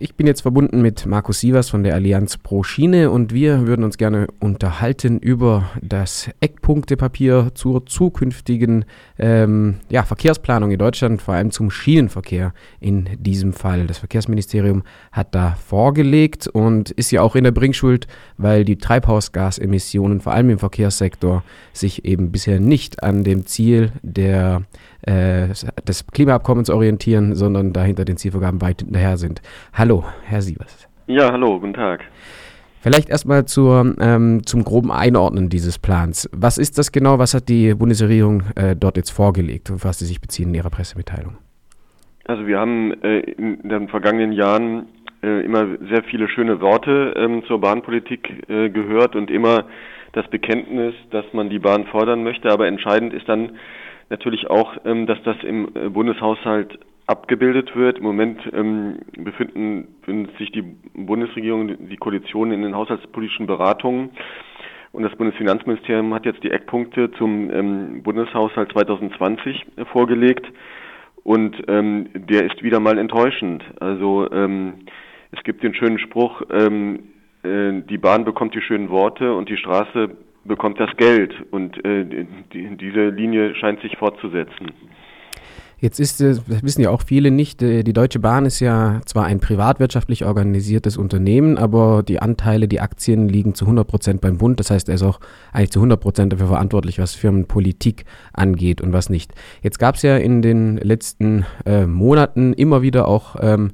Ich bin jetzt verbunden mit Markus Sievers von der Allianz Pro Schiene und wir würden uns gerne unterhalten über das Eckpunktepapier zur zukünftigen ähm, ja, Verkehrsplanung in Deutschland, vor allem zum Schienenverkehr in diesem Fall. Das Verkehrsministerium hat da vorgelegt und ist ja auch in der Bringschuld, weil die Treibhausgasemissionen vor allem im Verkehrssektor sich eben bisher nicht an dem Ziel der äh, des Klimaabkommens orientieren, sondern dahinter den Zielvorgaben weit hinterher sind. Hallo, Herr Sievers. Ja, hallo, guten Tag. Vielleicht erstmal zur, ähm, zum groben Einordnen dieses Plans. Was ist das genau? Was hat die Bundesregierung äh, dort jetzt vorgelegt und was Sie sich beziehen in Ihrer Pressemitteilung? Also wir haben äh, in den vergangenen Jahren äh, immer sehr viele schöne Worte ähm, zur Bahnpolitik äh, gehört und immer das Bekenntnis, dass man die Bahn fordern möchte. Aber entscheidend ist dann natürlich auch, ähm, dass das im äh, Bundeshaushalt abgebildet wird. Im Moment ähm, befinden, befindet sich die Bundesregierung, die Koalition in den haushaltspolitischen Beratungen. Und das Bundesfinanzministerium hat jetzt die Eckpunkte zum ähm, Bundeshaushalt 2020 äh, vorgelegt. Und ähm, der ist wieder mal enttäuschend. Also ähm, es gibt den schönen Spruch, ähm, äh, die Bahn bekommt die schönen Worte und die Straße bekommt das Geld. Und äh, die, diese Linie scheint sich fortzusetzen. Jetzt ist, das wissen ja auch viele nicht, äh, die Deutsche Bahn ist ja zwar ein privatwirtschaftlich organisiertes Unternehmen, aber die Anteile, die Aktien liegen zu 100 Prozent beim Bund. Das heißt, er ist auch eigentlich zu 100 Prozent dafür verantwortlich, was Firmenpolitik angeht und was nicht. Jetzt gab es ja in den letzten äh, Monaten immer wieder auch ähm,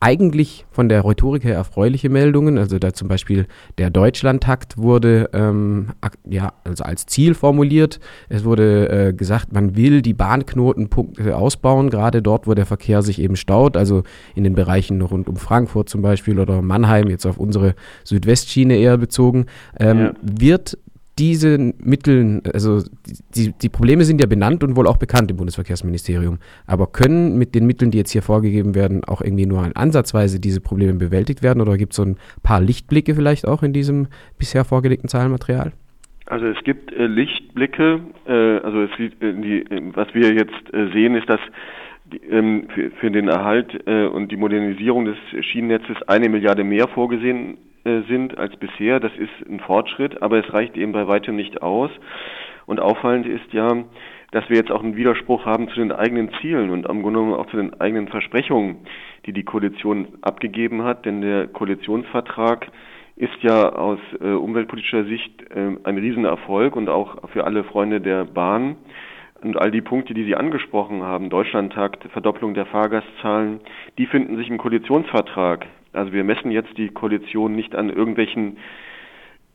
eigentlich von der Rhetorik her erfreuliche Meldungen. Also da zum Beispiel der Deutschlandtakt wurde ähm, ja, also als Ziel formuliert. Es wurde äh, gesagt, man will die Bahnknotenpunkte ausbauen, gerade dort, wo der Verkehr sich eben staut, also in den Bereichen rund um Frankfurt zum Beispiel oder Mannheim, jetzt auf unsere Südwestschiene eher bezogen. Ähm, ja. Wird diese Mitteln, also die, die Probleme sind ja benannt und wohl auch bekannt im Bundesverkehrsministerium, aber können mit den Mitteln, die jetzt hier vorgegeben werden, auch irgendwie nur ansatzweise diese Probleme bewältigt werden? Oder gibt es so ein paar Lichtblicke vielleicht auch in diesem bisher vorgelegten Zahlenmaterial? Also es gibt äh, Lichtblicke, äh, also es, äh, die, was wir jetzt äh, sehen, ist, dass ähm, für, für, den Erhalt äh, und die Modernisierung des Schienennetzes eine Milliarde mehr vorgesehen äh, sind als bisher. Das ist ein Fortschritt, aber es reicht eben bei weitem nicht aus. Und auffallend ist ja, dass wir jetzt auch einen Widerspruch haben zu den eigenen Zielen und am Grunde genommen auch zu den eigenen Versprechungen, die die Koalition abgegeben hat. Denn der Koalitionsvertrag ist ja aus äh, umweltpolitischer Sicht äh, ein Riesenerfolg und auch für alle Freunde der Bahn. Und all die Punkte, die Sie angesprochen haben, Deutschlandtakt, Verdopplung der Fahrgastzahlen, die finden sich im Koalitionsvertrag. Also wir messen jetzt die Koalition nicht an irgendwelchen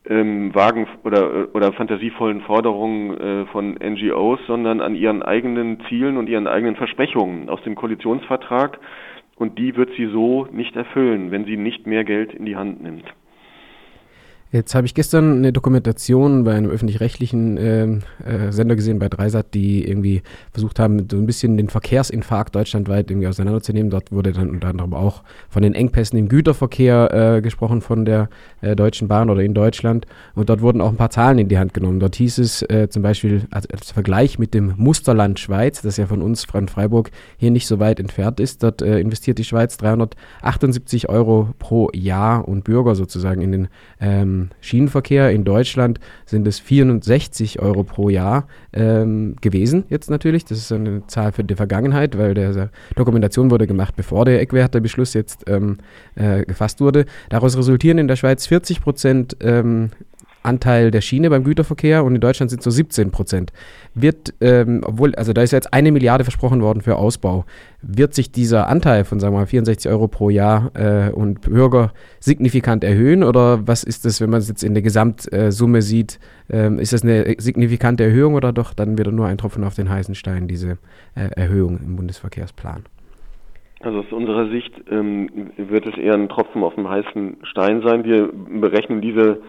ähm, vagen oder, oder fantasievollen Forderungen äh, von NGOs, sondern an ihren eigenen Zielen und ihren eigenen Versprechungen aus dem Koalitionsvertrag. Und die wird sie so nicht erfüllen, wenn sie nicht mehr Geld in die Hand nimmt. Jetzt habe ich gestern eine Dokumentation bei einem öffentlich-rechtlichen äh, äh, Sender gesehen, bei Dreisat, die irgendwie versucht haben, so ein bisschen den Verkehrsinfarkt deutschlandweit irgendwie auseinanderzunehmen. Dort wurde dann unter anderem auch von den Engpässen im Güterverkehr äh, gesprochen von der äh, Deutschen Bahn oder in Deutschland. Und dort wurden auch ein paar Zahlen in die Hand genommen. Dort hieß es äh, zum Beispiel als, als, Vergleich mit dem Musterland Schweiz, das ja von uns, von Freiburg, hier nicht so weit entfernt ist. Dort äh, investiert die Schweiz 378 Euro pro Jahr und Bürger sozusagen in den ähm, Schienenverkehr in Deutschland sind es 64 Euro pro Jahr ähm, gewesen, jetzt natürlich. Das ist eine Zahl für die Vergangenheit, weil der Dokumentation wurde gemacht, bevor der Eckwertebeschluss jetzt ähm, äh, gefasst wurde. Daraus resultieren in der Schweiz 40 Prozent ähm, Anteil der Schiene beim Güterverkehr und in Deutschland sind es so 17 Prozent. Wird, ähm, obwohl, also da ist jetzt eine Milliarde versprochen worden für Ausbau. Wird sich dieser Anteil von, sagen wir mal, 64 Euro pro Jahr äh, und Bürger signifikant erhöhen oder was ist das, wenn man es jetzt in der Gesamtsumme sieht? Ähm, ist das eine signifikante Erhöhung oder doch dann wieder nur ein Tropfen auf den heißen Stein, diese äh, Erhöhung im Bundesverkehrsplan? Also aus unserer Sicht ähm, wird es eher ein Tropfen auf dem heißen Stein sein. Wir berechnen diese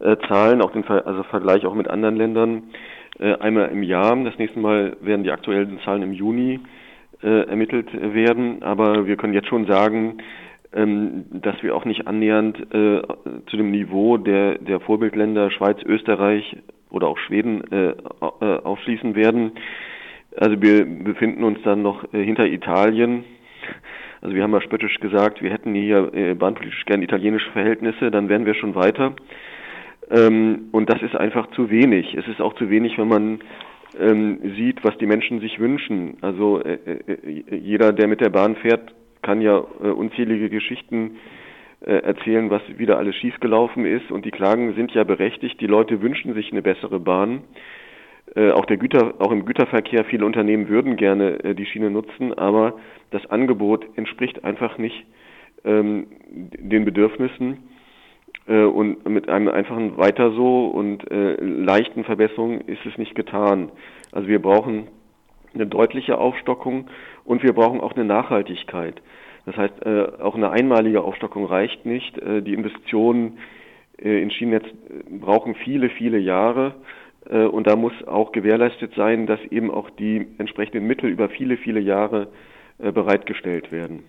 äh, Zahlen, auch den Ver also Vergleich auch mit anderen Ländern, äh, einmal im Jahr. Das nächste Mal werden die aktuellen Zahlen im Juni äh, ermittelt werden. Aber wir können jetzt schon sagen, ähm, dass wir auch nicht annähernd äh, zu dem Niveau der, der Vorbildländer Schweiz, Österreich oder auch Schweden äh, aufschließen werden. Also wir befinden uns dann noch hinter Italien Also wir haben ja spöttisch gesagt, wir hätten hier bahnpolitisch gern italienische Verhältnisse, dann wären wir schon weiter. Ähm, und das ist einfach zu wenig. Es ist auch zu wenig, wenn man ähm, sieht, was die Menschen sich wünschen. Also äh, äh, jeder, der mit der Bahn fährt, kann ja äh, unzählige Geschichten äh, erzählen, was wieder alles schiefgelaufen ist. Und die Klagen sind ja berechtigt. Die Leute wünschen sich eine bessere Bahn. Äh, auch, der Güter, auch im Güterverkehr, viele Unternehmen würden gerne äh, die Schiene nutzen, aber das Angebot entspricht einfach nicht ähm, den Bedürfnissen. Äh, und mit einem einfachen Weiter so und äh, leichten Verbesserungen ist es nicht getan. Also wir brauchen eine deutliche Aufstockung und wir brauchen auch eine Nachhaltigkeit. Das heißt, äh, auch eine einmalige Aufstockung reicht nicht. Die Investitionen in Schienennetz brauchen viele, viele Jahre. Und da muss auch gewährleistet sein, dass eben auch die entsprechenden Mittel über viele, viele Jahre bereitgestellt werden.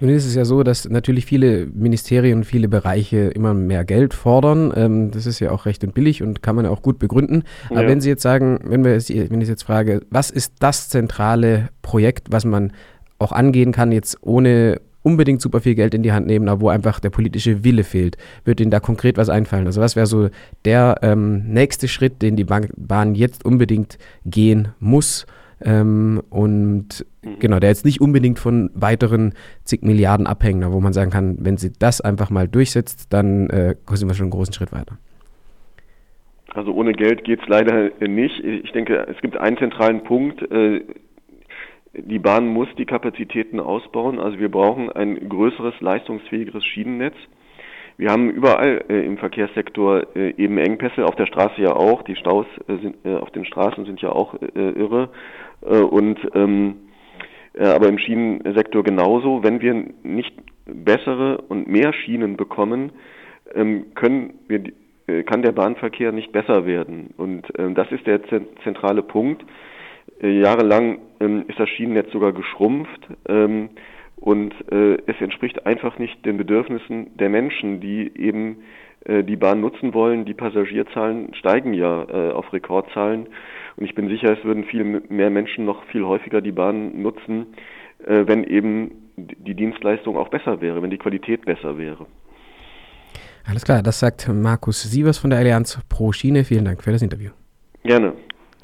Nun ist es ja so, dass natürlich viele Ministerien und viele Bereiche immer mehr Geld fordern. Ähm, das ist ja auch recht und billig und kann man auch gut begründen. Aber ja. wenn Sie jetzt sagen, wenn, wir, wenn ich jetzt frage, was ist das zentrale Projekt, was man auch angehen kann, jetzt ohne unbedingt super viel Geld in die Hand nehmen, aber wo einfach der politische Wille fehlt. Würde Ihnen da konkret was einfallen? Also was wäre so der ähm, nächste Schritt, den die Bahn jetzt unbedingt gehen muss? Ähm, und mhm. genau, der jetzt nicht unbedingt von weiteren zig Milliarden abhängt, wo man sagen kann, wenn sie das einfach mal durchsetzt, dann äh, sind wir schon einen großen Schritt weiter. Also ohne Geld geht es leider nicht. Ich denke, es gibt einen zentralen Punkt. Äh, die Bahn muss die Kapazitäten ausbauen. Also wir brauchen ein größeres, leistungsfähigeres Schienennetz. Wir haben überall äh, im Verkehrssektor äh, eben Engpässe, auf der Straße ja auch. Die Staus äh, sind, äh, auf den Straßen sind ja auch äh, irre. Äh, und ähm, aber im Schienensektor genauso. Wenn wir nicht bessere und mehr Schienen bekommen, ähm, können wir, kann der Bahnverkehr nicht besser werden. Und ähm, das ist der zentrale Punkt. Jahrelang ähm, ist das Schienennetz sogar geschrumpft ähm, und äh, es entspricht einfach nicht den Bedürfnissen der Menschen, die eben äh, die Bahn nutzen wollen. Die Passagierzahlen steigen ja äh, auf Rekordzahlen und ich bin sicher, es würden viel mehr Menschen noch viel häufiger die Bahn nutzen, äh, wenn eben die Dienstleistung auch besser wäre, wenn die Qualität besser wäre. Alles klar, das sagt Markus Sievers von der Allianz Pro Schiene. Vielen Dank für das Interview. Gerne.